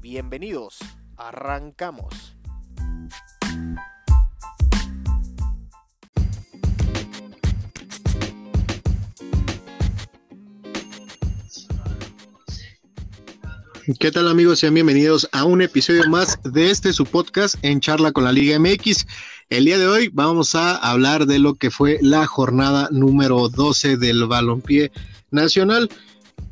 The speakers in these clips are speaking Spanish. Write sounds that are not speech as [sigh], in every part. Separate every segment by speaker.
Speaker 1: Bienvenidos, arrancamos. ¿Qué tal amigos? Sean bienvenidos a un episodio más de este su podcast en charla con la Liga MX. El día de hoy vamos a hablar de lo que fue la jornada número 12 del balompié nacional.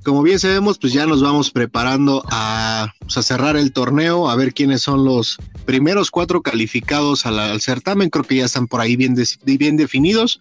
Speaker 1: Como bien sabemos, pues ya nos vamos preparando a, pues, cerrar el torneo, a ver quiénes son los primeros cuatro calificados al, certamen. Creo que ya están por ahí bien, bien definidos,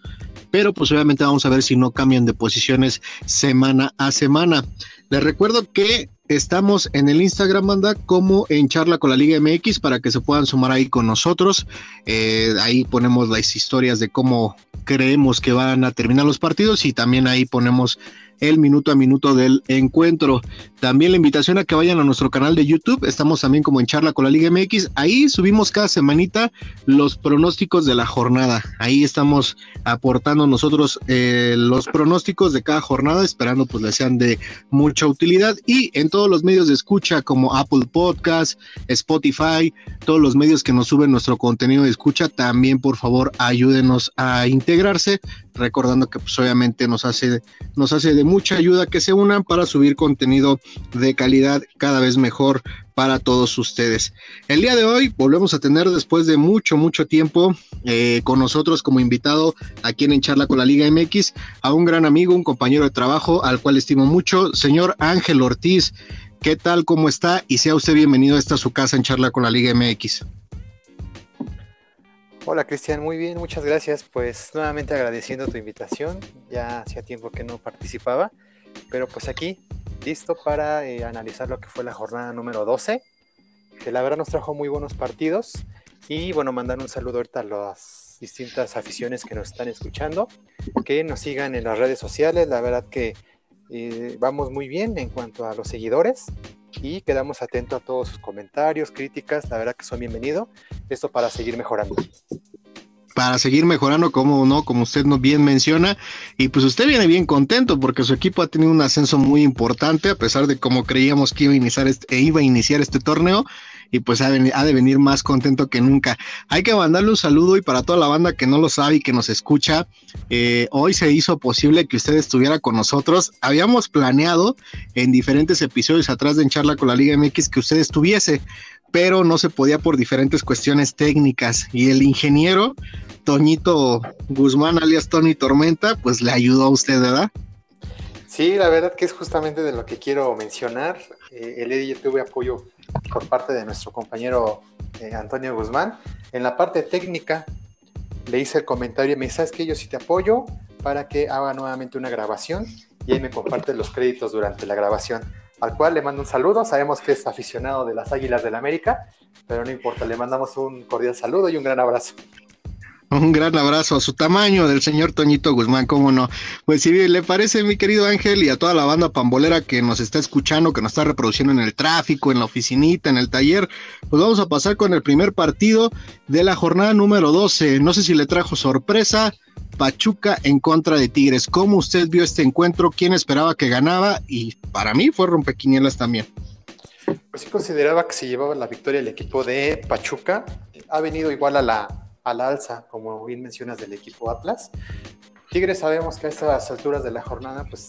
Speaker 1: pero pues obviamente vamos a ver si no cambian de posiciones semana a semana. Les recuerdo que Estamos en el Instagram, banda, como en Charla con la Liga MX para que se puedan sumar ahí con nosotros. Eh, ahí ponemos las historias de cómo creemos que van a terminar los partidos y también ahí ponemos el minuto a minuto del encuentro. También la invitación a que vayan a nuestro canal de YouTube. Estamos también como en charla con la Liga MX. Ahí subimos cada semanita los pronósticos de la jornada. Ahí estamos aportando nosotros eh, los pronósticos de cada jornada, esperando pues les sean de mucha utilidad. Y en todos los medios de escucha como Apple Podcast, Spotify, todos los medios que nos suben nuestro contenido de escucha, también por favor ayúdenos a integrarse recordando que pues obviamente nos hace, nos hace de mucha ayuda que se unan para subir contenido de calidad cada vez mejor para todos ustedes. El día de hoy volvemos a tener después de mucho, mucho tiempo eh, con nosotros como invitado aquí en Charla con la Liga MX a un gran amigo, un compañero de trabajo al cual estimo mucho, señor Ángel Ortiz. ¿Qué tal? ¿Cómo está? Y sea usted bienvenido a esta su casa en Charla con la Liga MX.
Speaker 2: Hola Cristian, muy bien, muchas gracias. Pues nuevamente agradeciendo tu invitación. Ya hacía tiempo que no participaba, pero pues aquí listo para eh, analizar lo que fue la jornada número 12, que la verdad nos trajo muy buenos partidos. Y bueno, mandar un saludo ahorita a las distintas aficiones que nos están escuchando, que nos sigan en las redes sociales. La verdad que eh, vamos muy bien en cuanto a los seguidores y quedamos atentos a todos sus comentarios, críticas, la verdad que son bienvenidos. Esto para seguir mejorando.
Speaker 1: Para seguir mejorando, como no, como usted nos bien menciona, y pues usted viene bien contento porque su equipo ha tenido un ascenso muy importante, a pesar de como creíamos que iba a iniciar este, e iba a iniciar este torneo, y pues ha, de venir más contento que nunca. Hay que mandarle un saludo y para toda la banda que no lo sabe y que nos escucha, eh, hoy se hizo posible que usted estuviera con nosotros. Habíamos planeado en diferentes episodios atrás de En Charla con la Liga MX que usted estuviese, pero no se podía por diferentes cuestiones técnicas y el ingeniero Toñito Guzmán alias Tony Tormenta pues le ayudó a usted, ¿verdad?
Speaker 2: Sí, la verdad que es justamente de lo que quiero mencionar. Eh, el Eddie tuve apoyo por parte de nuestro compañero eh, Antonio Guzmán. En la parte técnica le hice el comentario y me dice, ¿sabes que Yo sí te apoyo para que haga nuevamente una grabación y ahí me comparte los créditos durante la grabación. Al cual le mando un saludo, sabemos que es aficionado de las Águilas del la América, pero no importa, le mandamos un cordial saludo y un gran abrazo.
Speaker 1: Un gran abrazo a su tamaño del señor Toñito Guzmán, cómo no. Pues si le parece, mi querido Ángel, y a toda la banda pambolera que nos está escuchando, que nos está reproduciendo en el tráfico, en la oficinita, en el taller, pues vamos a pasar con el primer partido de la jornada número 12. No sé si le trajo sorpresa, Pachuca en contra de Tigres. ¿Cómo usted vio este encuentro? ¿Quién esperaba que ganaba? Y para mí fue rompequinielas también.
Speaker 2: Pues sí consideraba que se llevaba la victoria el equipo de Pachuca. Ha venido igual a la al alza, como bien mencionas, del equipo Atlas. Tigres sabemos que a estas alturas de la jornada, pues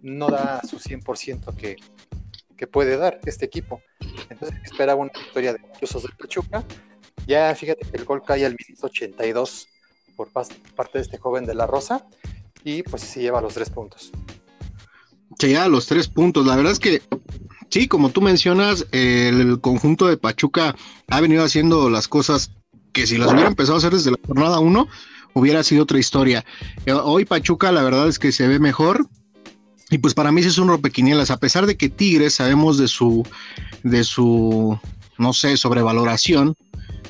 Speaker 2: no da su 100% que, que puede dar este equipo. Entonces esperaba una victoria de los de Pachuca. Ya fíjate que el gol cae al minuto 82 por parte de este joven de la Rosa y pues se lleva los tres puntos.
Speaker 1: Se lleva los tres puntos. La verdad es que sí, como tú mencionas, el conjunto de Pachuca ha venido haciendo las cosas que si las hubiera empezado a hacer desde la jornada 1, hubiera sido otra historia. Eh, hoy Pachuca, la verdad es que se ve mejor. Y pues para mí es un rompequinielas, a pesar de que Tigres sabemos de su, de su, no sé, sobrevaloración,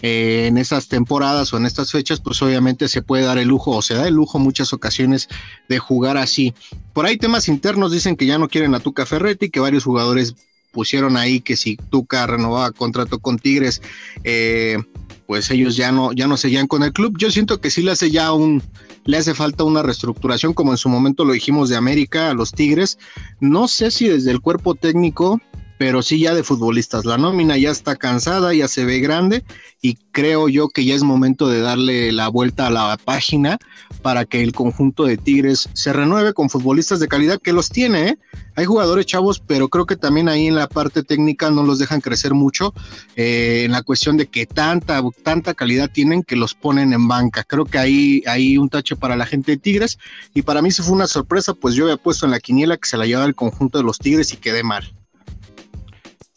Speaker 1: eh, en estas temporadas o en estas fechas, pues obviamente se puede dar el lujo o se da el lujo muchas ocasiones de jugar así. Por ahí temas internos dicen que ya no quieren a Tuca Ferretti, que varios jugadores pusieron ahí que si Tuca renovaba contrato con Tigres, eh, pues ellos ya no, ya no seguían con el club. Yo siento que sí le hace ya un, le hace falta una reestructuración, como en su momento lo dijimos de América a los Tigres. No sé si desde el cuerpo técnico pero sí ya de futbolistas. La nómina ya está cansada, ya se ve grande y creo yo que ya es momento de darle la vuelta a la página para que el conjunto de Tigres se renueve con futbolistas de calidad que los tiene. ¿eh? Hay jugadores chavos, pero creo que también ahí en la parte técnica no los dejan crecer mucho eh, en la cuestión de que tanta, tanta calidad tienen que los ponen en banca. Creo que ahí hay un tache para la gente de Tigres y para mí se fue una sorpresa, pues yo había puesto en la quiniela que se la llevaba el conjunto de los Tigres y quedé mal.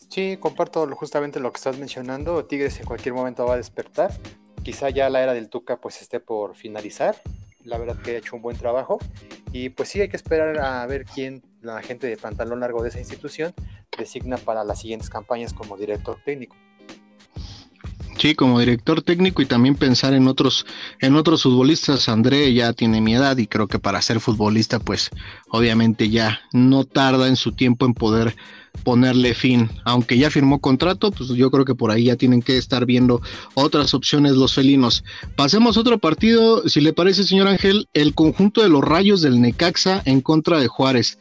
Speaker 2: Sí, comparto justamente lo que estás mencionando. Tigres en cualquier momento va a despertar. Quizá ya la era del Tuca pues esté por finalizar. La verdad que ha hecho un buen trabajo. Y pues sí hay que esperar a ver quién, la gente de pantalón largo de esa institución, designa para las siguientes campañas como director técnico.
Speaker 1: Sí, como director técnico y también pensar en otros, en otros futbolistas. André ya tiene mi edad y creo que para ser futbolista, pues obviamente ya no tarda en su tiempo en poder ponerle fin. Aunque ya firmó contrato, pues yo creo que por ahí ya tienen que estar viendo otras opciones los felinos. Pasemos a otro partido, si le parece, señor Ángel, el conjunto de los rayos del Necaxa en contra de Juárez.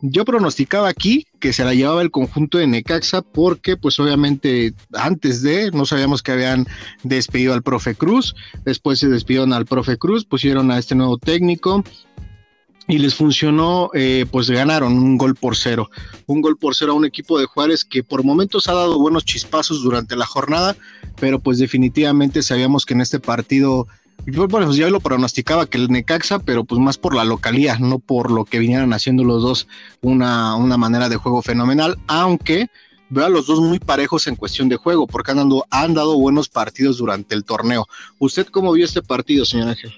Speaker 1: Yo pronosticaba aquí que se la llevaba el conjunto de Necaxa porque pues obviamente antes de no sabíamos que habían despedido al profe Cruz, después se despidieron al profe Cruz, pusieron a este nuevo técnico, y les funcionó, eh, pues ganaron un gol por cero, un gol por cero a un equipo de Juárez que por momentos ha dado buenos chispazos durante la jornada, pero pues definitivamente sabíamos que en este partido, yo bueno, ya lo pronosticaba que el Necaxa, pero pues más por la localía, no por lo que vinieran haciendo los dos, una, una manera de juego fenomenal, aunque veo a los dos muy parejos en cuestión de juego, porque han dado, han dado buenos partidos durante el torneo. ¿Usted cómo vio este partido, señor Ángel?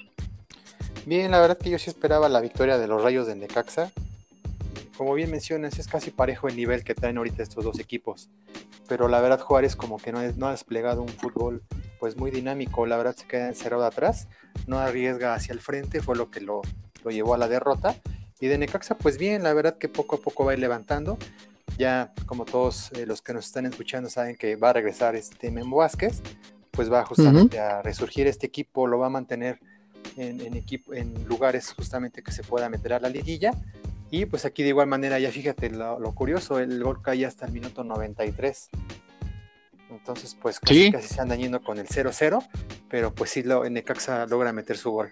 Speaker 2: Bien, la verdad que yo sí esperaba la victoria de los Rayos de Necaxa. Como bien mencionas, es casi parejo el nivel que traen ahorita estos dos equipos. Pero la verdad Juárez como que no ha desplegado un fútbol pues muy dinámico. La verdad se queda encerrado atrás, no arriesga hacia el frente, fue lo que lo, llevó a la derrota. Y de Necaxa pues bien, la verdad que poco a poco va a ir levantando. Ya como todos eh, los que nos están escuchando saben que va a regresar este Memo Vázquez, pues va justamente a resurgir este equipo, lo va a mantener en, equipo, en lugares justamente que se pueda meter a la liguilla. Y pues aquí de igual manera, ya fíjate lo, curioso, el gol cae hasta el minuto 93. Entonces, pues casi, casi se andan yendo con el 0-0, pero pues sí, lo, Necaxa logra meter su gol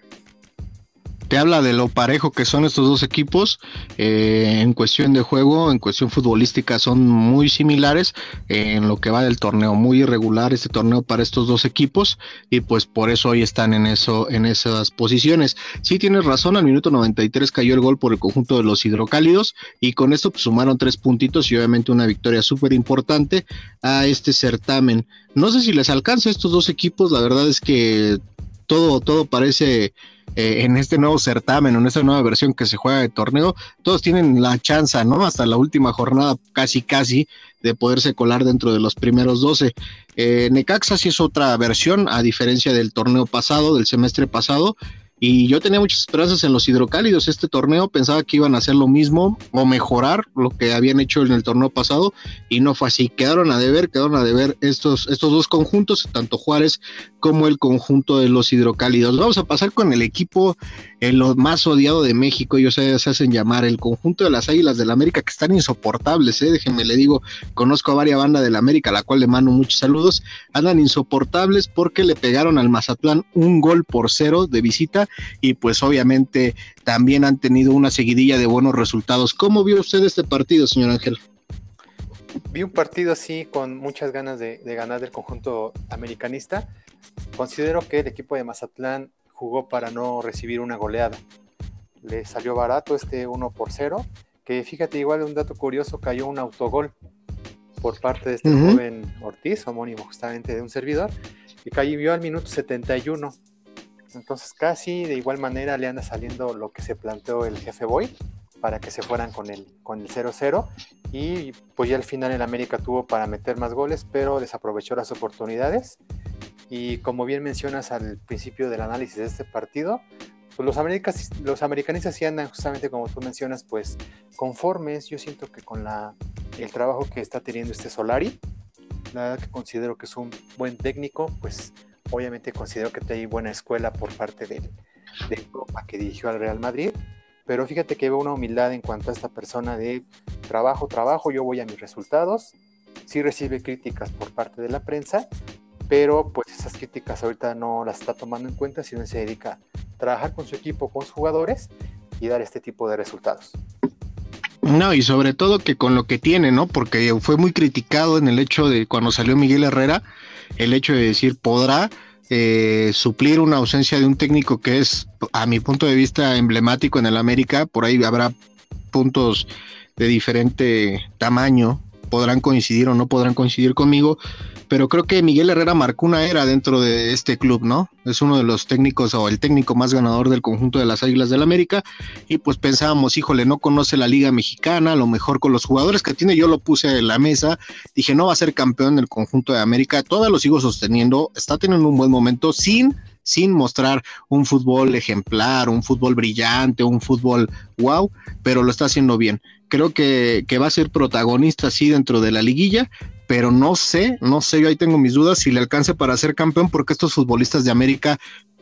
Speaker 1: te habla de lo parejo que son estos dos equipos eh, en cuestión de juego, en cuestión futbolística son muy similares en lo que va del torneo, muy irregular este torneo para estos dos equipos y pues por eso hoy están en eso en esas posiciones. Sí tienes razón, al minuto 93 cayó el gol por el conjunto de los hidrocálidos y con esto pues, sumaron tres puntitos y obviamente una victoria súper importante a este certamen. No sé si les alcanza a estos dos equipos, la verdad es que todo todo parece eh, en este nuevo certamen, en esta nueva versión que se juega de torneo, todos tienen la chance, ¿no? Hasta la última jornada, casi, casi, de poderse colar dentro de los primeros 12. Eh, Necaxa sí es otra versión, a diferencia del torneo pasado, del semestre pasado, y yo tenía muchas esperanzas en los hidrocálidos. Este torneo pensaba que iban a hacer lo mismo o mejorar lo que habían hecho en el torneo pasado y no fue así. Quedaron a deber, quedaron a deber estos, estos dos conjuntos, tanto Juárez como el conjunto de los hidrocálidos. Vamos a pasar con el equipo el más odiado de México. Ellos se, hacen llamar el conjunto de las Águilas del América, que están insoportables. ¿eh? Déjenme le digo, conozco a varias bandas del América, a la cual le mando muchos saludos. Andan insoportables porque le pegaron al Mazatlán un gol por cero de visita y pues obviamente también han tenido una seguidilla de buenos resultados. ¿Cómo vio usted este partido, señor Ángel?
Speaker 2: Vi un partido así con muchas ganas de, ganar del conjunto americanista. Considero que el equipo de Mazatlán jugó para no recibir una goleada. Le salió barato este 1 por 0, que fíjate, igual un dato curioso, cayó un autogol por parte de este joven Ortiz, homónimo justamente de un servidor, y cayó al minuto 71. Entonces casi de igual manera le anda saliendo lo que se planteó el jefe Boy, para que se fueran con el con el 0-0 y pues ya al final el América tuvo para meter más goles, pero desaprovechó las oportunidades y como bien mencionas al principio del análisis de este partido, pues los, americanistas, los americanistas sí andan justamente como tú mencionas, pues conformes, yo siento que con la, el trabajo que está teniendo este Solari, la verdad que considero que es un buen técnico, pues obviamente considero que hay buena escuela por parte del, de Europa que dirigió al Real Madrid, pero fíjate que veo una humildad en cuanto a esta persona de trabajo, trabajo, yo voy a mis resultados, sí recibe críticas por parte de la prensa, pero pues esas críticas ahorita no las está tomando en cuenta, sino se dedica a trabajar con su equipo, con sus jugadores y dar este tipo de resultados.
Speaker 1: No, y sobre todo que con lo que tiene, ¿no? Porque fue muy criticado en el hecho de cuando salió Miguel Herrera, el hecho de decir podrá eh, suplir una ausencia de un técnico que es, a mi punto de vista, emblemático en el América. Por ahí habrá puntos de diferente tamaño, podrán coincidir o no podrán coincidir conmigo, pero creo que Miguel Herrera marcó una era dentro de este club, ¿no? Es uno de los técnicos o el técnico más ganador del conjunto de las Águilas del América y pues pensábamos, híjole, no conoce la Liga Mexicana, a lo mejor con los jugadores que tiene, yo lo puse en la mesa, dije, no va a ser campeón del conjunto de América, todavía lo sigo sosteniendo, está teniendo un buen momento sin sin mostrar un fútbol ejemplar, un fútbol brillante, un fútbol wow, pero lo está haciendo bien. Creo que, que va a ser protagonista sí dentro de la liguilla, pero no sé, no sé, yo ahí tengo mis dudas si le alcance para ser campeón, porque estos futbolistas de América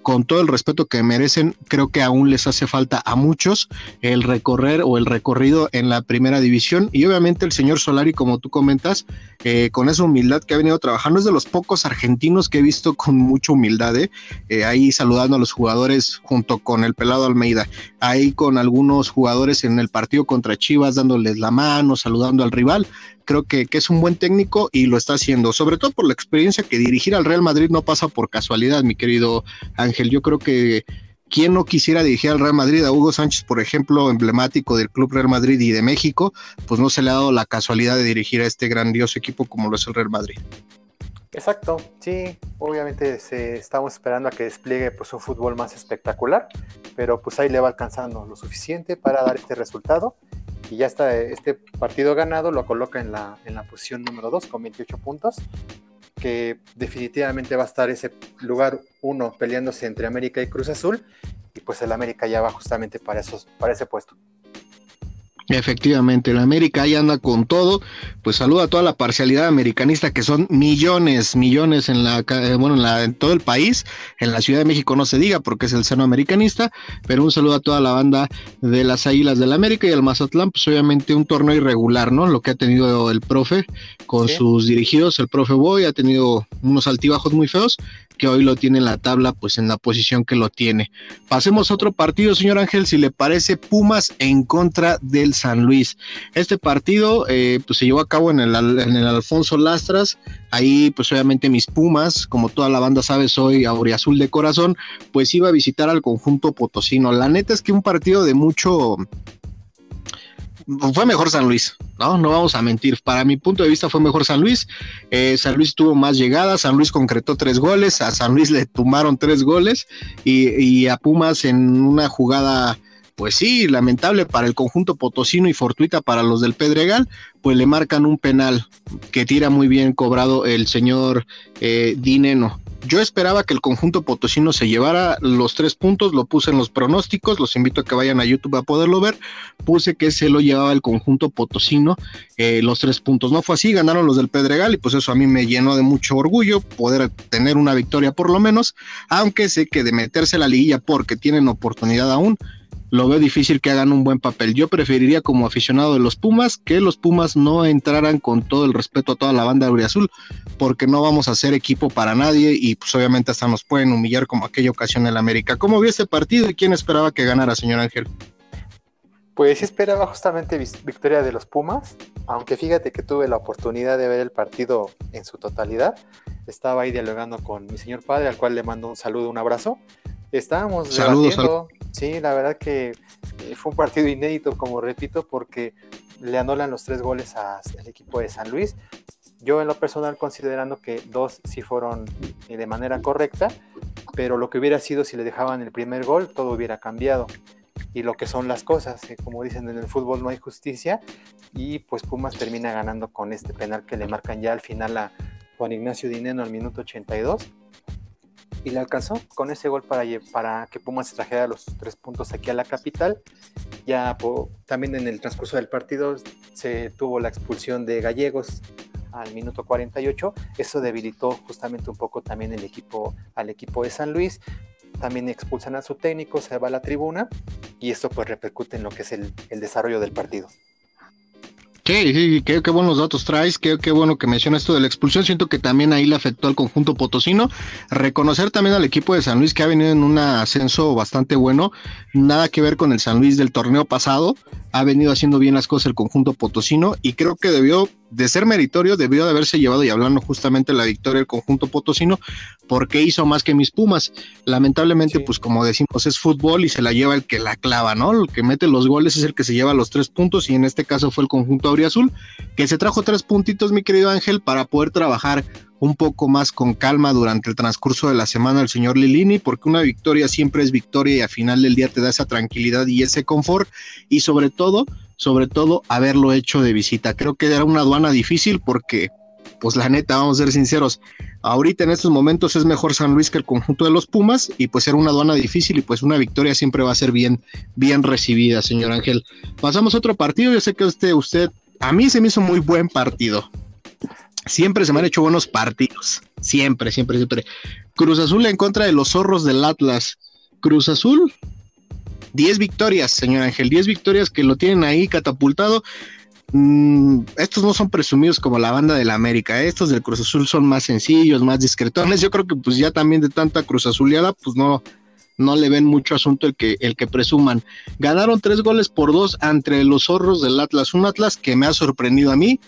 Speaker 1: con todo el respeto que merecen, creo que aún les hace falta a muchos el recorrer o el recorrido en la primera división. Y obviamente el señor Solari, como tú comentas, eh, con esa humildad que ha venido trabajando, es de los pocos argentinos que he visto con mucha humildad, ¿eh? Eh, ahí saludando a los jugadores junto con el pelado Almeida, ahí con algunos jugadores en el partido contra Chivas dándoles la mano, saludando al rival creo que, es un buen técnico y lo está haciendo, sobre todo por la experiencia que dirigir al Real Madrid no pasa por casualidad, mi querido Ángel. Yo creo que quien no quisiera dirigir al Real Madrid, a Hugo Sánchez, por ejemplo, emblemático del Club Real Madrid y de México, pues no se le ha dado la casualidad de dirigir a este grandioso equipo como lo es el Real Madrid.
Speaker 2: Exacto, sí, obviamente se, estamos esperando a que despliegue pues, un fútbol más espectacular, pero pues ahí le va alcanzando lo suficiente para dar este resultado y ya está este partido ganado, lo coloca en la, en la posición número 2 con 28 puntos, que definitivamente va a estar ese lugar 1 peleándose entre América y Cruz Azul, y pues el América ya va justamente para, esos, para ese puesto.
Speaker 1: Efectivamente, el América ahí anda con todo. Pues saluda a toda la parcialidad americanista que son millones, millones en la eh, bueno, en, la, en todo el país. En la Ciudad de México no se diga porque es el seno americanista, pero un saludo a toda la banda de las Águilas del América y el Mazatlán, pues obviamente un torneo irregular, ¿no? Lo que ha tenido el profe con sus dirigidos, el profe Boy ha tenido unos altibajos muy feos, que hoy lo tiene en la tabla, pues en la posición que lo tiene. Pasemos a otro partido, señor Ángel, si le parece, Pumas en contra del San Luis. Este partido eh, pues se llevó a cabo en el, en el Alfonso Lastras, ahí pues obviamente mis Pumas, como toda la banda sabe, soy auriazul de corazón, pues iba a visitar al conjunto potosino. La neta es que un partido de mucho fue mejor San Luis, ¿no? No vamos a mentir. Para mi punto de vista fue mejor San Luis. Eh, San Luis tuvo más llegadas, San Luis concretó tres goles, a San Luis le tomaron tres goles y, y a Pumas en una jugada pues sí, lamentable para el conjunto potosino y fortuita para los del Pedregal, pues le marcan un penal que tira muy bien cobrado el señor eh, Dineno. Yo esperaba que el conjunto potosino se llevara los tres puntos, lo puse en los pronósticos, los invito a que vayan a YouTube a poderlo ver, puse que se lo llevaba el conjunto potosino eh, los tres puntos. No fue así, ganaron los del Pedregal y pues eso a mí me llenó de mucho orgullo poder tener una victoria por lo menos, aunque sé que de meterse a la liguilla porque tienen oportunidad aún, lo veo difícil que hagan un buen papel. Yo preferiría como aficionado de los Pumas que los Pumas no entraran con todo el respeto a toda la banda de Azul, porque no vamos a ser equipo para nadie y pues obviamente hasta nos pueden humillar como aquella ocasión en la América. ¿Cómo vio este partido y quién esperaba que ganara, señor Ángel?
Speaker 2: Pues sí esperaba justamente victoria de los Pumas, aunque fíjate que tuve la oportunidad de ver el partido en su totalidad. Estaba ahí dialogando con mi señor padre, al cual le mando un saludo, un abrazo. Estábamos
Speaker 1: Saludos,
Speaker 2: Sí, la verdad que eh, fue un partido inédito, como repito, porque le anulan los tres goles al equipo de San Luis. Yo en lo personal considerando que dos sí fueron eh, de manera correcta, pero lo que hubiera sido si le dejaban el primer gol, todo hubiera cambiado. y lo que son las cosas. Eh, como dicen en el fútbol no hay justicia y pues Pumas termina ganando con este penal que le marcan ya al final a Juan Ignacio Dineno al minuto 82 y le alcanzó con ese gol para, para que Pumas trajera los tres puntos aquí a la capital. Ya también en el transcurso del partido se tuvo la expulsión de Gallegos al minuto 48. Eso debilitó justamente un poco también el equipo, al equipo de San Luis. También expulsan a su técnico, se va a la tribuna y esto pues repercute en lo que es el desarrollo del partido.
Speaker 1: Sí, sí, qué, buenos datos traes, qué, qué bueno que mencionas esto de la expulsión. Siento que también ahí le afectó al conjunto potosino. Reconocer también al equipo de San Luis que ha venido en un ascenso bastante bueno. Nada que ver con el San Luis del torneo pasado. Ha venido haciendo bien las cosas el conjunto potosino y creo que debió de ser meritorio, debió de haberse llevado y hablando justamente la victoria del conjunto potosino, porque hizo más que mis Pumas. Lamentablemente, pues como decimos, es fútbol y se la lleva el que la clava, ¿no? El que mete los goles es el que se lleva los tres puntos y en este caso fue el conjunto Auriazul, que se trajo tres puntitos, mi querido Ángel, para poder trabajar un poco más con calma durante el transcurso de la semana el señor Lilini, porque una victoria siempre es victoria y al final del día te da esa tranquilidad y ese confort y sobre todo sobre todo haberlo hecho de visita. Creo que era una aduana difícil porque, pues la neta, vamos a ser sinceros, ahorita en estos momentos es mejor San Luis que el conjunto de los Pumas y pues era una aduana difícil y pues una victoria siempre va a ser bien, bien recibida, señor Ángel. Pasamos a otro partido, yo sé que usted, usted, a mí se me hizo muy buen partido. Siempre se me han hecho buenos partidos, siempre, siempre, siempre. Cruz Azul en contra de los zorros del Atlas. Cruz Azul 10 victorias, señor Ángel, 10 victorias que lo tienen ahí catapultado. Mm, estos no son presumidos como la banda de la América, ¿eh? estos del Cruz Azul son más sencillos, más discretones. Yo creo que pues ya también de tanta Cruz Azuleada, pues no, no le ven mucho asunto el que, el que presuman. Ganaron tres goles por dos entre los zorros del Atlas, un Atlas que me ha sorprendido a mí,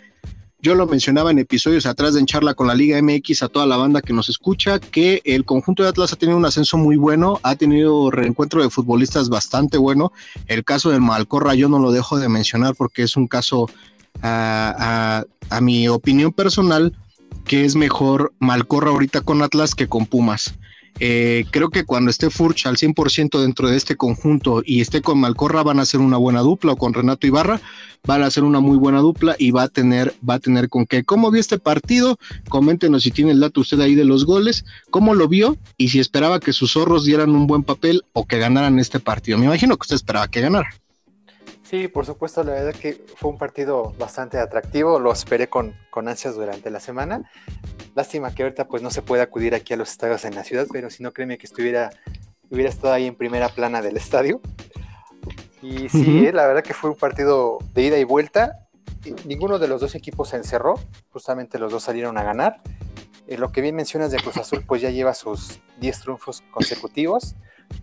Speaker 1: yo lo mencionaba en episodios atrás de En Charla con la Liga MX a toda la banda que nos escucha, que el conjunto de Atlas ha tenido un ascenso muy bueno, ha tenido reencuentro de futbolistas bastante bueno. El caso del Malcorra yo no lo dejo de mencionar porque es un caso, a, a mi opinión personal, que es mejor Malcorra ahorita con Atlas que con Pumas. Eh, creo que cuando esté Furch al 100% dentro de este conjunto y esté con Malcorra van a ser una buena dupla o con Renato Ibarra van a ser una muy buena dupla y va a tener va a tener con qué. ¿Cómo vio este partido? Coméntenos si tiene el dato usted ahí de los goles, cómo lo vio y si esperaba que sus zorros dieran un buen papel o que ganaran este partido. Me imagino que usted esperaba que ganara.
Speaker 2: Sí, por supuesto, la verdad que fue un partido bastante atractivo, lo esperé con, con ansias durante la semana. Lástima que ahorita pues no se puede acudir aquí a los estadios en la ciudad, pero si no créeme que estuviera, hubiera estado ahí en primera plana del estadio. Y sí, eh, la verdad que fue un partido de ida y vuelta. ninguno de los dos equipos se encerró, justamente los dos salieron a ganar. Eh, lo que bien mencionas de Cruz Azul, pues ya lleva sus 10 triunfos consecutivos.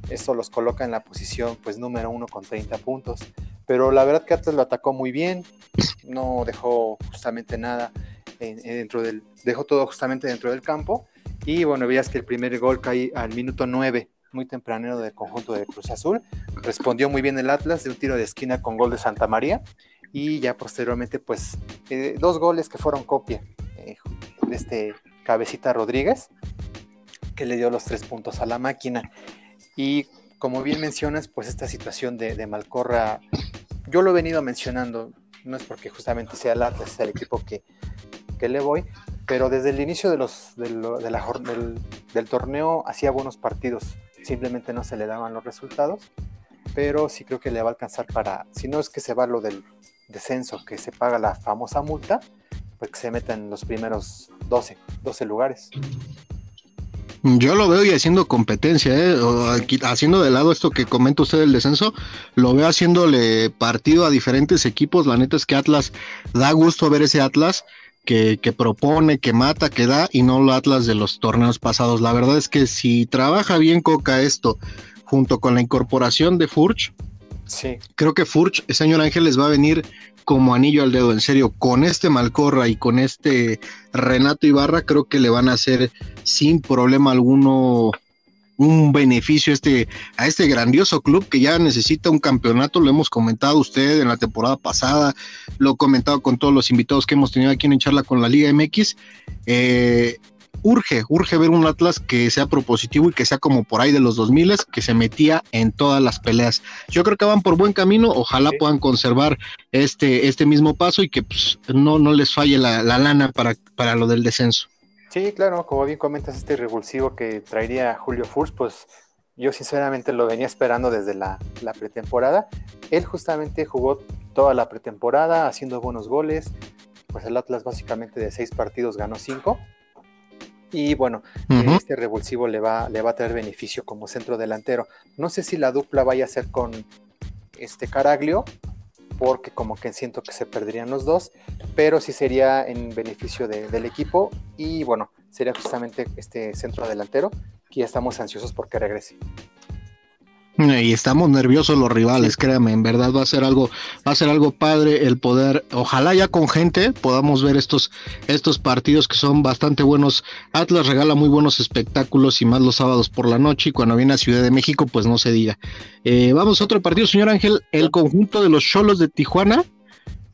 Speaker 2: Esto los coloca en la posición pues número uno con 30 puntos. Pero la verdad que Atlas lo atacó muy bien, no dejó justamente nada dentro del, dejó todo justamente dentro del campo. Y bueno, veías que el primer gol cae al minuto 9, muy tempranero del conjunto de Cruz Azul. Respondió muy bien el Atlas de un tiro de esquina con gol de Santa María. Y ya posteriormente, pues, eh, dos goles que fueron copia eh, de este Cabecita Rodríguez, que le dio los tres puntos a la máquina. Y como bien mencionas, pues esta situación de, Malcorra, yo lo he venido mencionando, no es porque justamente sea el Atlas, sea el equipo que, le voy, pero desde el inicio de los, del, del, torneo hacía buenos partidos, simplemente no se le daban los resultados, pero sí creo que le va a alcanzar para, si no es que se va lo del descenso, que se paga la famosa multa, pues que se meta en los primeros 12, 12 lugares.
Speaker 1: Yo lo veo y haciendo competencia, ¿eh? haciendo de lado esto que comenta usted del descenso, lo veo haciéndole partido a diferentes equipos. La neta es que Atlas da gusto ver ese Atlas que, que propone, que mata, que da, y no lo Atlas de los torneos pasados. La verdad es que si trabaja bien Coca esto, junto con la incorporación de Furch, sí. creo que Furch, señor Ángel, les va a venir como anillo al dedo, en serio, con este Malcorra y con este Renato Ibarra, creo que le van a hacer sin problema alguno un beneficio este, a este grandioso club que ya necesita un campeonato, lo hemos comentado usted en la temporada pasada, lo he comentado con todos los invitados que hemos tenido aquí en Charla con la Liga MX. Eh, urge, urge ver un Atlas que sea propositivo y que sea como por ahí de los 2000 que se metía en todas las peleas. Yo creo que van por buen camino, ojalá puedan conservar este, este mismo paso y que pues, no, no les falle la, lana para, para lo del descenso.
Speaker 2: Sí, claro, como bien comentas, este revulsivo que traería Julio Furs, pues yo sinceramente lo venía esperando desde la, la, pretemporada. Él justamente jugó toda la pretemporada haciendo buenos goles. Pues el Atlas básicamente de seis partidos ganó cinco. Y bueno, este revulsivo le va, le va a traer beneficio como centro delantero. No sé si la dupla vaya a ser con este Caraglio, porque como que siento que se perderían los dos, pero sí sería en beneficio del equipo. Y bueno, sería justamente este centro delantero, que ya estamos ansiosos porque regrese.
Speaker 1: Y estamos nerviosos los rivales, créanme, en verdad va a ser algo, va a ser algo padre el poder, ojalá ya con gente podamos ver estos, estos partidos que son bastante buenos. Atlas regala muy buenos espectáculos y más los sábados por la noche y cuando viene a Ciudad de México, pues no se diga. Eh, vamos a otro partido, señor Ángel, el conjunto de los Cholos de Tijuana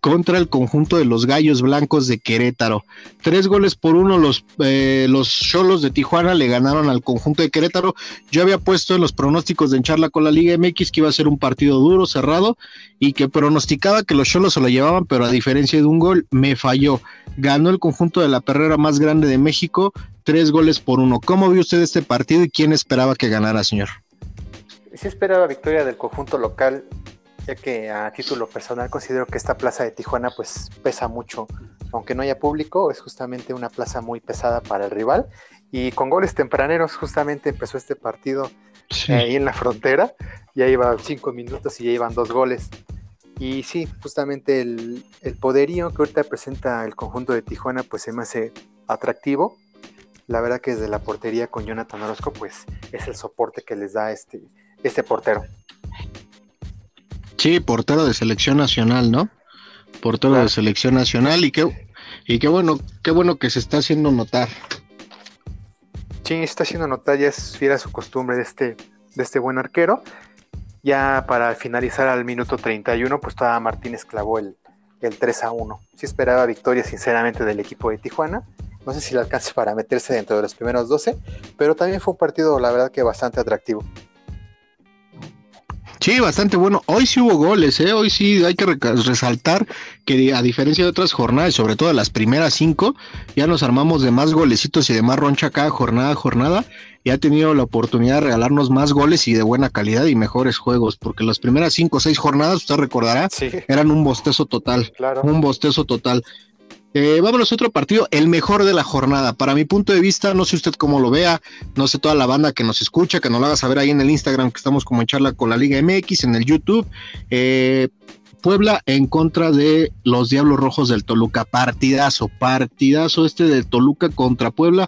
Speaker 1: contra el conjunto de los Gallos Blancos de Querétaro. Tres goles por uno, los eh, los Cholos de Tijuana le ganaron al conjunto de Querétaro. Yo había puesto en los pronósticos de encharla con la Liga MX que iba a ser un partido duro, cerrado, y que pronosticaba que los Cholos se lo llevaban, pero a diferencia de un gol, me falló. Ganó el conjunto de la perrera más grande de México, tres goles por uno. ¿Cómo vio usted este partido y quién esperaba que ganara, señor?
Speaker 2: Sí esperaba victoria del conjunto local ya que a título personal considero que esta plaza de Tijuana pues pesa mucho, aunque no haya público, es justamente una plaza muy pesada para el rival y con goles tempraneros justamente empezó este partido ahí en la frontera, ya iba cinco minutos y ya iban dos goles. Y sí, justamente el, el poderío que ahorita presenta el conjunto de Tijuana pues se me hace atractivo. La verdad que desde la portería con Jonathan Orozco pues es el soporte que les da este, este portero.
Speaker 1: Sí, portero de selección nacional, ¿no? Portero de selección nacional y qué, y qué bueno, qué bueno que se está haciendo notar.
Speaker 2: Sí, está haciendo notar, ya es fiel a su costumbre de este, de este buen arquero. Ya para finalizar al minuto 31, pues todavía Martínez clavó el, el 3 a 1. Sí esperaba victoria, sinceramente, del equipo de Tijuana. No sé si le alcance para meterse dentro de los primeros 12, pero también fue un partido, la verdad, que bastante atractivo.
Speaker 1: Sí, bastante bueno. Hoy sí hubo goles, ¿eh? Hoy sí hay que resaltar que a diferencia de otras jornadas, sobre todo las primeras cinco, ya nos armamos de más golecitos y de más roncha cada jornada a jornada y ha tenido la oportunidad de regalarnos más goles y de buena calidad y mejores juegos, porque las primeras cinco o seis jornadas, usted recordará, eran un bostezo total, claro. un bostezo total. Eh, vámonos a otro partido, el mejor de la jornada. Para mi punto de vista, no sé usted cómo lo vea, no sé toda la banda que nos escucha, que nos lo haga saber ahí en el Instagram, que estamos como en charla con la Liga MX, en el YouTube. Eh, Puebla en contra de los Diablos Rojos del Toluca. Partidazo, partidazo este de Toluca contra Puebla.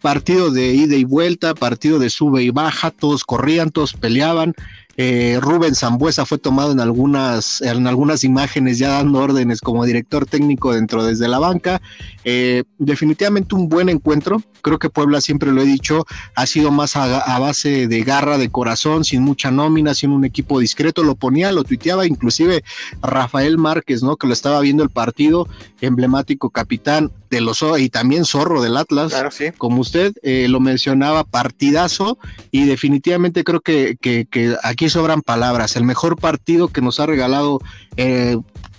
Speaker 1: Partido de ida y vuelta, partido de sube y baja, todos corrían, todos peleaban. Eh, Rubén Zambuesa fue tomado en algunas, en algunas imágenes ya dando órdenes como director técnico dentro desde la banca. Eh, definitivamente un buen encuentro. Creo que Puebla, siempre lo he dicho, ha sido más a, base de garra, de corazón, sin mucha nómina, sin un equipo discreto. Lo ponía, lo tuiteaba inclusive Rafael Márquez, ¿no? Que lo estaba viendo el partido, emblemático capitán de los y también zorro del Atlas, como usted eh, lo mencionaba, partidazo y definitivamente creo que, que, que aquí sobran palabras. El mejor partido que nos ha regalado, eh,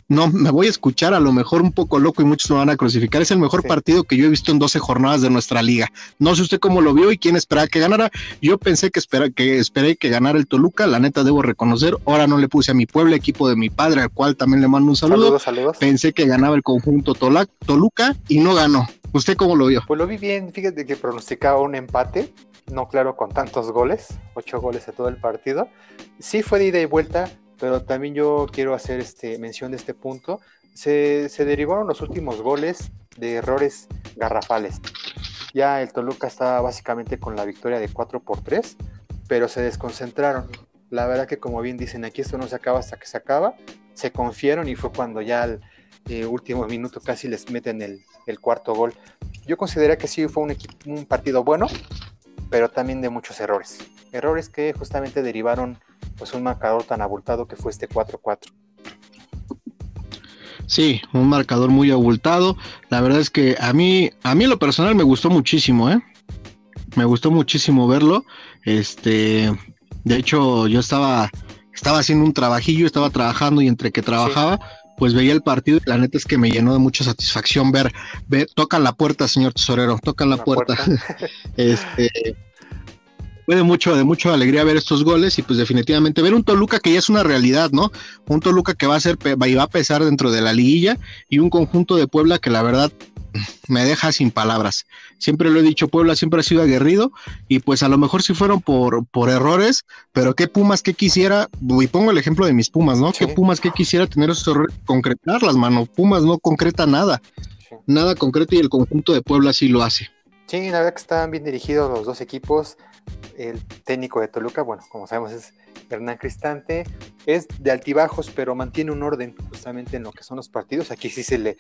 Speaker 1: no, me voy a escuchar a lo mejor un poco loco y muchos me van a crucificar. Es el mejor partido que yo he visto en 12 jornadas de nuestra liga. No sé usted cómo lo vio y quién esperaba que ganara. Yo pensé que, espera, que esperé que ganara el Toluca. La neta debo reconocer. Ahora no le puse a mi pueblo, equipo de mi padre, al cual también le mando un saludo. Pensé que ganaba el conjunto Toluca y no ganó. ¿Usted cómo lo vio?
Speaker 2: Pues lo vi bien. Fíjate que pronosticaba un empate no claro con tantos goles, ocho goles a todo el partido. Sí fue de ida y vuelta, pero también yo quiero hacer este, mención de este punto. Se, derivaron los últimos goles de errores garrafales. Ya el Toluca estaba básicamente con la victoria de 4 por 3, pero se desconcentraron. La verdad que como bien dicen, aquí esto no se acaba hasta que se acaba. Se confiaron y fue cuando ya al eh, último minuto casi les meten el, cuarto gol. Yo consideré que sí fue un partido bueno, pero también de muchos errores. Errores que justamente derivaron pues un marcador tan abultado que fue este 4-4.
Speaker 1: Sí, un marcador muy abultado. La verdad es que a mí, a mí lo personal me gustó muchísimo, ¿eh? Me gustó muchísimo verlo. Este, de hecho, yo estaba, estaba haciendo un trabajillo, estaba trabajando y entre que trabajaba, pues veía el partido y la neta es que me llenó de mucha satisfacción ver, ver toca la puerta, señor tesorero, toca la, puerta. [laughs] [laughs] este, fue de mucho, de mucha alegría ver estos goles y pues definitivamente ver un Toluca que ya es una realidad, ¿no? Un Toluca que va a ser, va, va a pesar dentro de la liguilla y un conjunto de Puebla que la verdad me deja sin palabras. Siempre lo he dicho, Puebla siempre ha sido aguerrido y pues a lo mejor si fueron por, por errores, pero qué Pumas que quisiera, y pongo el ejemplo de mis Pumas, ¿no? Qué Pumas que quisiera tener esos errores, concretarlas, mano. Pumas no concreta nada, nada concreto y el conjunto de Puebla sí lo hace.
Speaker 2: Sí, la verdad que están bien dirigidos los dos equipos. El técnico de Toluca, bueno, como sabemos es Hernán Cristante, es de altibajos, pero mantiene un orden justamente en lo que son los partidos. Aquí sí se le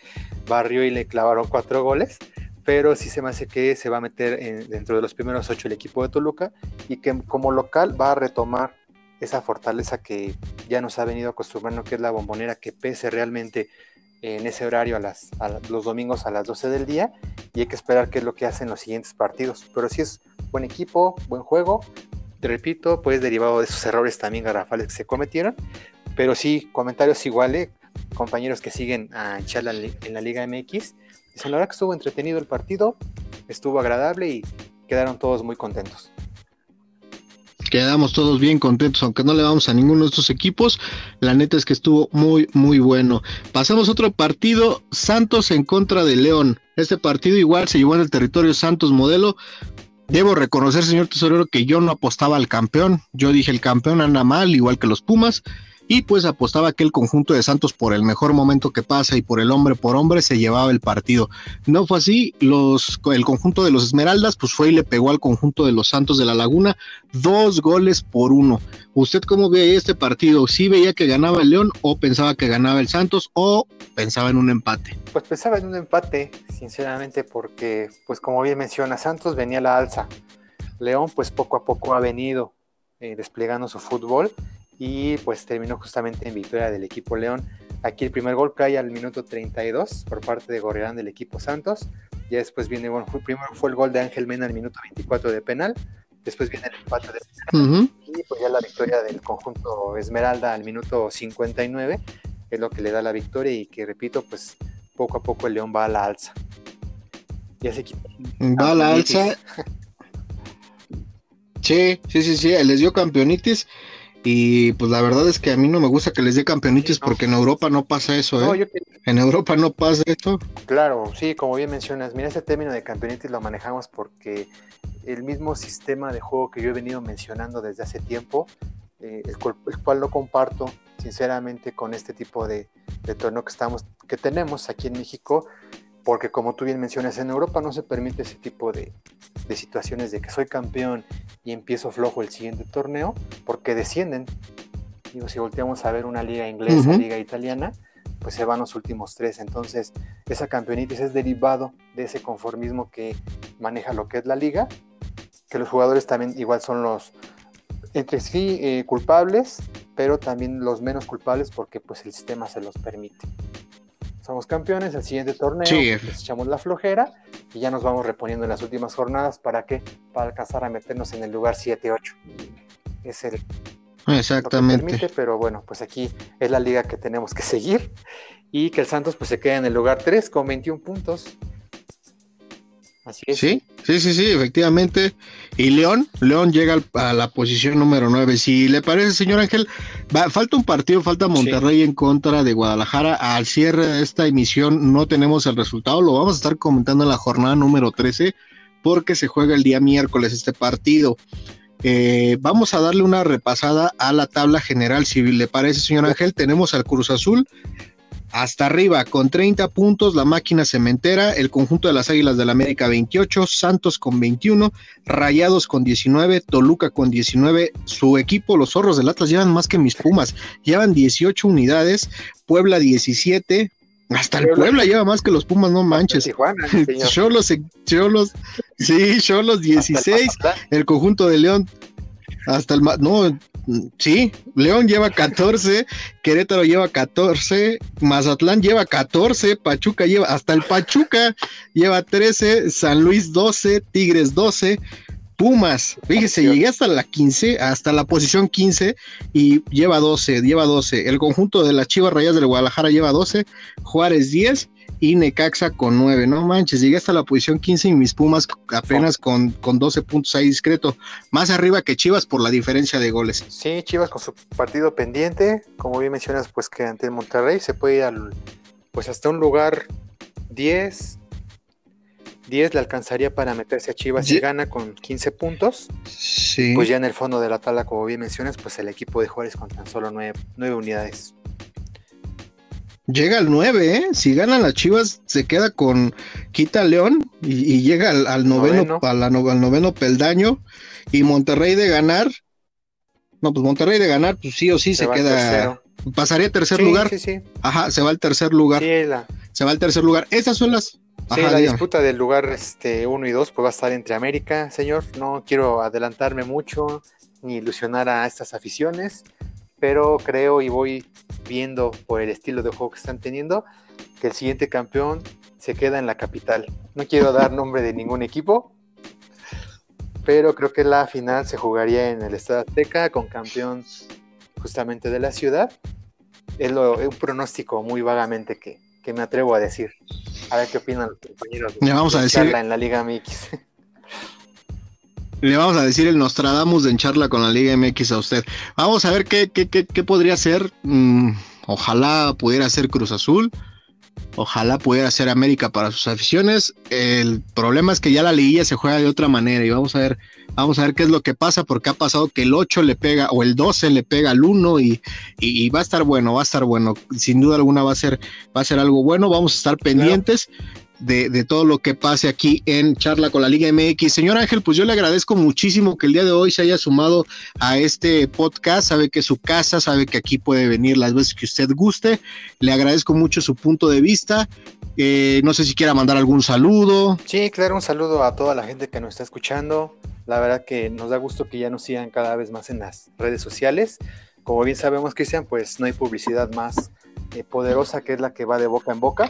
Speaker 2: barrió y le clavaron cuatro goles, pero sí se me hace que se va a meter dentro de los primeros ocho el equipo de Toluca y que como local va a retomar esa fortaleza que ya nos ha venido acostumbrando, que es la bombonera, que pese realmente en ese horario a, las, los domingos a las 12 del día y hay que esperar qué es lo que hacen los siguientes partidos. Pero sí es buen equipo, buen juego, repito, pues derivado de esos errores también garrafales que se cometieron, pero sí, comentarios iguales, compañeros que siguen a Charla en la Liga MX, dicen la verdad que estuvo entretenido el partido, estuvo agradable y quedaron todos muy contentos
Speaker 1: quedamos todos bien contentos, aunque no le vamos a ninguno de estos equipos. La neta es que estuvo muy, muy bueno. Pasamos a otro partido, Santos en contra de León. Este partido igual se llevó en el territorio Santos modelo. Debo reconocer, señor tesorero, que yo no apostaba al campeón. Yo dije el campeón anda mal, igual que los Pumas y pues apostaba que el conjunto de Santos por el mejor momento que pasa y por el hombre por hombre se llevaba el partido. No fue así, el conjunto de los Esmeraldas pues fue y le pegó al conjunto de los Santos de la Laguna dos goles por uno. ¿Usted cómo ve este partido? ¿Sí veía que ganaba el León o pensaba que ganaba el Santos o pensaba en un empate?
Speaker 2: Pues pensaba en un empate, sinceramente, porque pues como bien menciona, Santos venía la alza. León pues poco a poco ha venido eh, desplegando su fútbol y pues terminó justamente en victoria del equipo León. Aquí el primer gol cae al minuto 32 por parte de Gorriarán del equipo Santos. Ya después viene, bueno, primero fue el gol de Ángel Mena al minuto 24 de penal. Después viene el empate de penal. Y pues ya la victoria del conjunto Esmeralda al minuto 59 es lo que le da la victoria y que repito, pues poco a poco el León va a la alza.
Speaker 1: Ya se Va a la alza. sí, sí, sí, sí, les dio campeonitis y pues la verdad es que a mí no me gusta que les dé campeonitis porque en Europa no pasa eso, ¿eh? En Europa no pasa esto.
Speaker 2: Claro, sí, como bien mencionas, mira, ese término de campeonitis lo manejamos porque el mismo sistema de juego que yo he venido mencionando desde hace tiempo, eh, el, cual, no comparto sinceramente con este tipo de, de torneo que, estamos, que tenemos aquí en México, porque como tú bien mencionas, en Europa no se permite ese tipo de, situaciones de que soy campeón y empiezo flojo el siguiente torneo, porque descienden. Digo, si volteamos a ver una liga inglesa, liga italiana, pues se van los últimos tres. Entonces, esa campeonitis es derivado de ese conformismo que maneja lo que es la liga, que los jugadores también igual son los, entre sí, eh, culpables, pero también los menos culpables porque pues el sistema se los permite somos campeones, el siguiente torneo echamos la flojera y ya nos vamos reponiendo en las últimas jornadas para que para alcanzar a meternos en el lugar 7-8. Es el
Speaker 1: Exactamente.
Speaker 2: permite, pero bueno, pues aquí es la liga que tenemos que [laughs] seguir y que el Santos pues se quede en el lugar 3 con 21 puntos.
Speaker 1: Así es. Sí, sí, sí, sí, efectivamente. Y León, León llega a la posición número 9. Si le parece, señor Ángel, falta un partido, falta Monterrey en contra de Guadalajara. Al cierre de esta emisión no tenemos el resultado, lo vamos a estar comentando en la jornada número 13 porque se juega el día miércoles este partido. Eh, vamos a darle una repasada a la tabla general, si le parece, señor Ángel. Tenemos al Cruz Azul hasta arriba con 30 puntos la máquina cementera, el conjunto de las Águilas del la América 28, Santos con 21, Rayados con 19, Toluca con 19, su equipo, los zorros del Atlas llevan más que mis Pumas, llevan 18 unidades, Puebla 17, hasta el Puebla. Lleva más que los Pumas, no manches. yo los, yo los, sí, yo los 16, el conjunto de León, hasta el, no, Sí, León lleva 14, Querétaro lleva 14, Mazatlán lleva 14, Pachuca lleva, hasta el Pachuca lleva 13, San Luis 12, Tigres 12, Pumas, fíjese, llegué hasta la 15, hasta la posición 15 y lleva 12, lleva 12. El conjunto de las Chivas Rayas del Guadalajara lleva 12, Juárez 10 y Necaxa con 9. No manches, llegué hasta la posición 15 y mis Pumas apenas con, con 12 puntos ahí discreto. Más arriba que Chivas por la diferencia de goles.
Speaker 2: Sí, Chivas con su partido pendiente, como bien mencionas, pues que ante el Monterrey se puede ir al, pues hasta un lugar 10, 10 le alcanzaría para meterse a Chivas y gana con 15 puntos. Sí. Pues ya en el fondo de la tabla, como bien mencionas, pues el equipo de Juárez con tan solo 9, unidades.
Speaker 1: Llega al 9, ¿eh? Si ganan las Chivas, se queda con quita León y, llega al, noveno, al noveno peldaño. Y Monterrey de ganar, no, pues Monterrey de ganar, pues sí o sí se, queda. Pasaría tercer lugar. Sí, sí. Ajá, se va al tercer lugar. Se va al tercer lugar. Esas son las,
Speaker 2: Sí, la disputa del lugar este, 1 y 2 pues va a estar entre América, señor. No quiero adelantarme mucho ni ilusionar a estas aficiones, pero creo y voy viendo por el estilo de juego que están teniendo que el siguiente campeón se queda en la capital. No quiero dar nombre de ningún equipo, pero creo que la final se jugaría en el Estado Azteca con campeón justamente de la ciudad. Es, lo, es un pronóstico muy vagamente que, que me atrevo a decir. A ver qué opinan los compañeros
Speaker 1: vamos a decir
Speaker 2: en la Liga MX. [laughs]
Speaker 1: Le vamos a decir el Nostradamus de en charla con la Liga MX a usted. Vamos a ver qué, qué, qué, qué podría ser. Mm, ojalá pudiera ser Cruz Azul. Ojalá pudiera ser América para sus aficiones. El problema es que ya la liguilla se juega de otra manera y vamos a ver, vamos a ver qué es lo que pasa porque ha pasado que el 8 le pega o el 12 le pega al 1 y, y, va a estar bueno, va a estar bueno. Sin duda alguna va a ser, va a ser algo bueno. Vamos a estar pendientes de, todo lo que pase aquí en Charla con la Liga MX. Señor Ángel, pues yo le agradezco muchísimo que el día de hoy se haya sumado a este podcast. Sabe que es su casa, sabe que aquí puede venir las veces que usted guste. Le agradezco mucho su punto de vista. Eh, no sé si quiera mandar algún saludo.
Speaker 2: Sí, claro, un saludo a toda la gente que nos está escuchando. La verdad que nos da gusto que ya nos sigan cada vez más en las redes sociales. Como bien sabemos, Cristian, pues no hay publicidad más eh, poderosa que es la que va de boca en boca.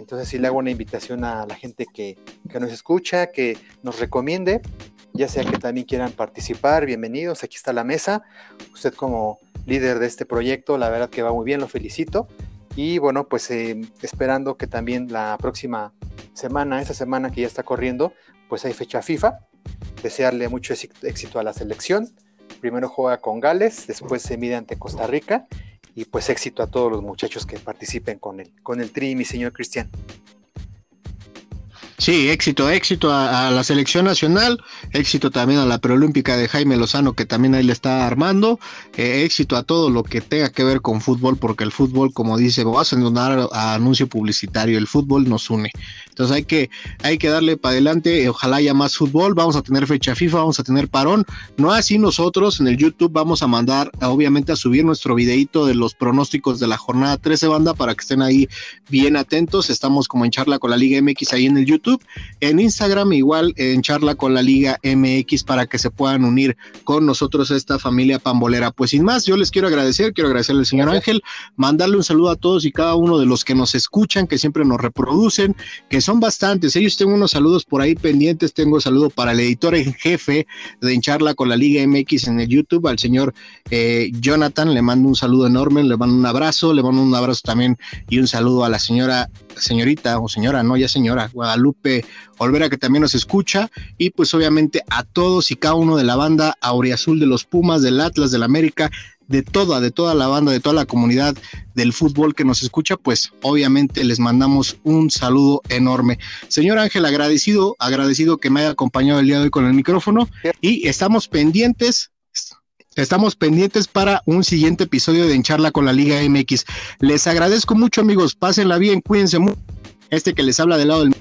Speaker 2: Entonces sí le hago una invitación a la gente que, nos escucha, que nos recomiende, ya sea que también quieran participar, bienvenidos, aquí está la mesa. Usted como líder de este proyecto, la verdad que va muy bien, lo felicito. Y bueno, pues eh, esperando que también la próxima semana, esa semana que ya está corriendo, pues hay fecha FIFA. Desearle mucho éxito a la selección. Primero juega con Gales, después se mide ante Costa Rica y pues éxito a todos los muchachos que participen con el, con el TRI, mi señor Cristian.
Speaker 1: Sí, éxito, éxito a, la selección nacional, éxito también a la preolímpica de Jaime Lozano que también ahí le está armando, eh, éxito a todo lo que tenga que ver con fútbol, porque el fútbol, como dice, vas a donar a anuncio publicitario, el fútbol nos une. Entonces hay que, hay que darle para adelante, ojalá haya más fútbol, vamos a tener fecha FIFA, vamos a tener parón, no así nosotros en el YouTube vamos a mandar, obviamente a subir nuestro videito de los pronósticos de la jornada 13 banda para que estén ahí bien atentos, estamos como en charla con la Liga MX ahí en el YouTube, en Instagram igual en charla con la Liga MX para que se puedan unir con nosotros a esta familia pambolera. Pues sin más, yo les quiero agradecer, quiero agradecerle al señor Ángel, mandarle un saludo a todos y cada uno de los que nos escuchan, que siempre nos reproducen, que son bastantes. Ellos tengo unos saludos por ahí pendientes. Tengo saludo para el editor en jefe de Encharla con la Liga MX en el YouTube, al señor eh, Jonathan. Le mando un saludo enorme, le mando un abrazo, le mando un abrazo también y un saludo a la señora, señorita o señora, no, ya señora, Guadalupe Olvera, que también nos escucha. Y pues obviamente a todos y cada uno de la banda Auriazul de los Pumas, del Atlas, del América, de toda, de toda la banda, de toda la comunidad del fútbol que nos escucha, pues obviamente les mandamos un saludo enorme. Señor Ángel, agradecido, agradecido que me haya acompañado el día de hoy con el micrófono y estamos pendientes. Estamos pendientes para un siguiente episodio de Encharla con la Liga MX. Les agradezco mucho, amigos. Pásenla bien, cuídense mucho. Este que les habla del lado del